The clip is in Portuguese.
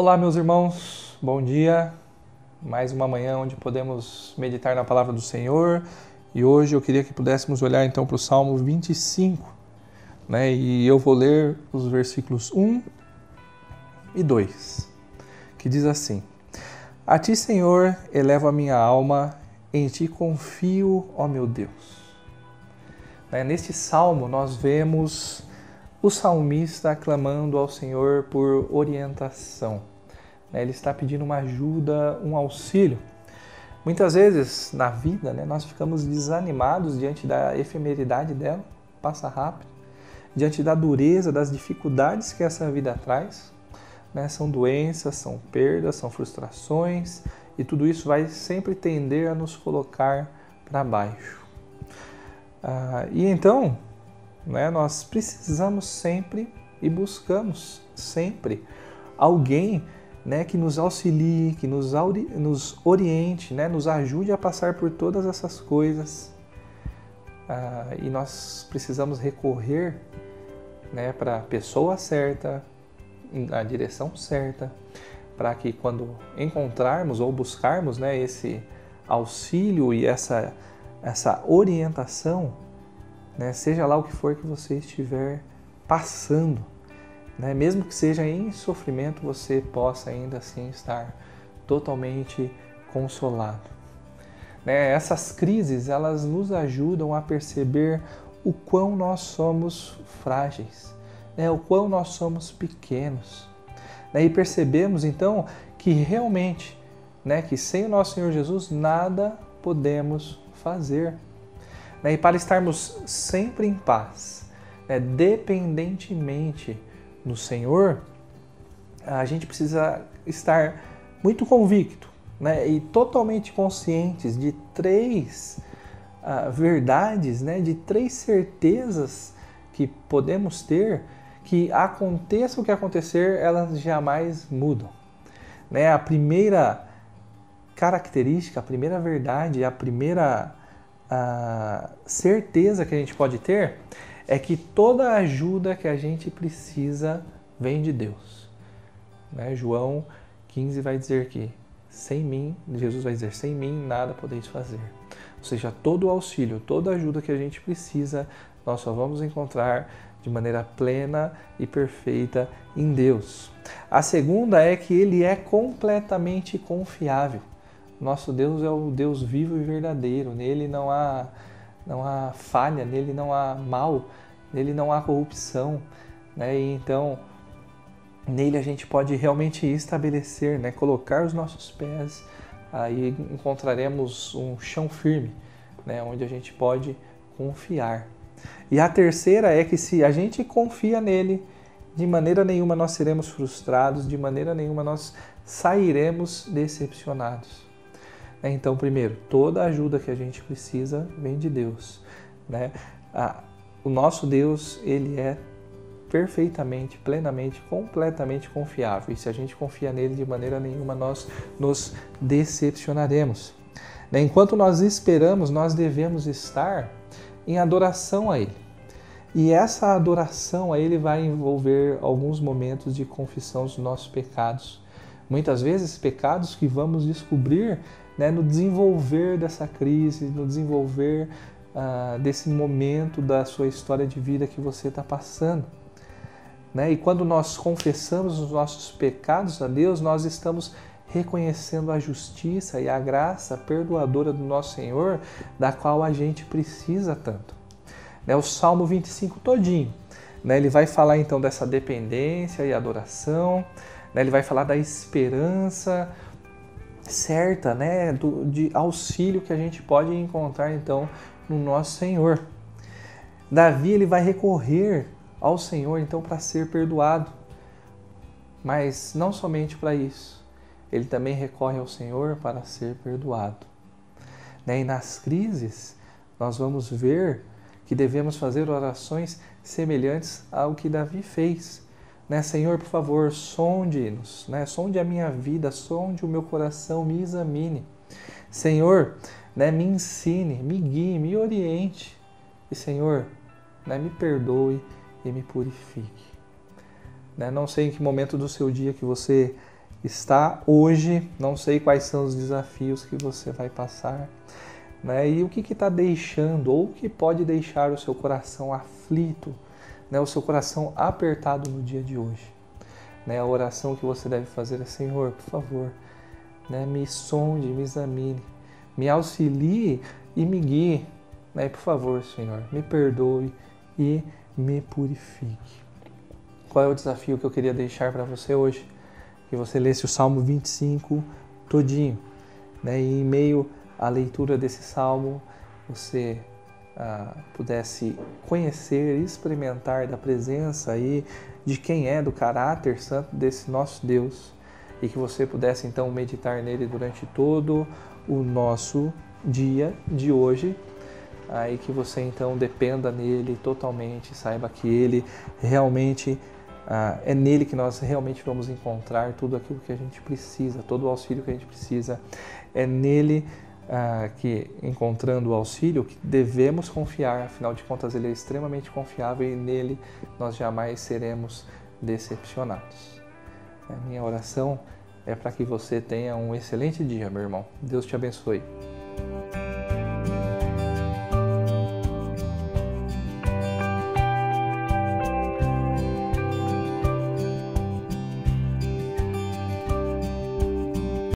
Olá, meus irmãos, bom dia. Mais uma manhã onde podemos meditar na palavra do Senhor. E hoje eu queria que pudéssemos olhar então para o Salmo 25, né? E eu vou ler os versículos 1 e 2, que diz assim: A ti, Senhor, elevo a minha alma, em ti confio, ó meu Deus. Né? Neste salmo nós vemos o salmista clamando ao Senhor por orientação. Né? Ele está pedindo uma ajuda, um auxílio. Muitas vezes na vida né, nós ficamos desanimados diante da efemeridade dela, passa rápido, diante da dureza, das dificuldades que essa vida traz. Né? São doenças, são perdas, são frustrações e tudo isso vai sempre tender a nos colocar para baixo. Ah, e então, né, nós precisamos sempre e buscamos sempre alguém né, que nos auxilie, que nos, nos oriente, né, nos ajude a passar por todas essas coisas. Ah, e nós precisamos recorrer né, para a pessoa certa, na direção certa, para que quando encontrarmos ou buscarmos né, esse auxílio e essa, essa orientação, né? seja lá o que for que você estiver passando, né? mesmo que seja em sofrimento, você possa ainda assim estar totalmente consolado. Né? Essas crises elas nos ajudam a perceber o quão nós somos frágeis, né? o quão nós somos pequenos. Né? E percebemos então que realmente, né, que sem o nosso Senhor Jesus nada podemos fazer. Né? E para estarmos sempre em paz, né? dependentemente no Senhor, a gente precisa estar muito convicto né? e totalmente conscientes de três uh, verdades, né? de três certezas que podemos ter que aconteça o que acontecer, elas jamais mudam. Né? A primeira característica, a primeira verdade, a primeira a certeza que a gente pode ter é que toda ajuda que a gente precisa vem de Deus. Né? João 15 vai dizer que sem mim, Jesus vai dizer, sem mim nada podeis fazer. Ou seja, todo o auxílio, toda ajuda que a gente precisa, nós só vamos encontrar de maneira plena e perfeita em Deus. A segunda é que ele é completamente confiável. Nosso Deus é o Deus vivo e verdadeiro. Nele não há não há falha, nele não há mal, nele não há corrupção, né? E então nele a gente pode realmente estabelecer, né? Colocar os nossos pés, aí encontraremos um chão firme, né? Onde a gente pode confiar. E a terceira é que se a gente confia nele, de maneira nenhuma nós seremos frustrados, de maneira nenhuma nós sairemos decepcionados. Né? Então, primeiro, toda ajuda que a gente precisa vem de Deus. Né? O nosso Deus, ele é perfeitamente, plenamente, completamente confiável. E se a gente confia nele de maneira nenhuma, nós nos decepcionaremos. Né? Enquanto nós esperamos, nós devemos estar em adoração a Ele. E essa adoração a Ele vai envolver alguns momentos de confissão dos nossos pecados. Muitas vezes, pecados que vamos descobrir né, no desenvolver dessa crise, no desenvolver uh, desse momento da sua história de vida que você está passando. Né? E quando nós confessamos os nossos pecados a Deus, nós estamos reconhecendo a justiça e a graça perdoadora do nosso Senhor, da qual a gente precisa tanto. Né? O Salmo 25 todinho, né? ele vai falar então dessa dependência e adoração, né? ele vai falar da esperança, certa, né, do, de auxílio que a gente pode encontrar então no nosso Senhor. Davi ele vai recorrer ao Senhor então para ser perdoado, mas não somente para isso, ele também recorre ao Senhor para ser perdoado. Né? E nas crises nós vamos ver que devemos fazer orações semelhantes ao que Davi fez né? Senhor, por favor, sonde-nos, né? sonde a minha vida, sonde o meu coração, me examine. Senhor, né, me ensine, me guie, me oriente. E, Senhor, né, me perdoe e me purifique. Né? Não sei em que momento do seu dia que você está hoje. Não sei quais são os desafios que você vai passar, né? E o que está deixando ou o que pode deixar o seu coração aflito, né? O seu coração apertado no dia de hoje. Né? A oração que você deve fazer é: Senhor, por favor, né? me sonde, me examine, me auxilie e me guie. Né? Por favor, Senhor, me perdoe e me purifique. Qual é o desafio que eu queria deixar para você hoje? Que você lesse o Salmo 25 todinho. Né? E em meio à leitura desse salmo, você ah, pudesse conhecer, experimentar da presença aí de quem é, do caráter santo desse nosso Deus e que você pudesse então meditar nele durante todo o nosso dia de hoje. Aí que você então dependa nele totalmente, saiba que ele realmente ah, é nele que nós realmente vamos encontrar tudo aquilo que a gente precisa, todo o auxílio que a gente precisa. É nele ah, que, encontrando o auxílio, que devemos confiar, afinal de contas, ele é extremamente confiável e nele nós jamais seremos decepcionados. A minha oração é para que você tenha um excelente dia, meu irmão. Deus te abençoe.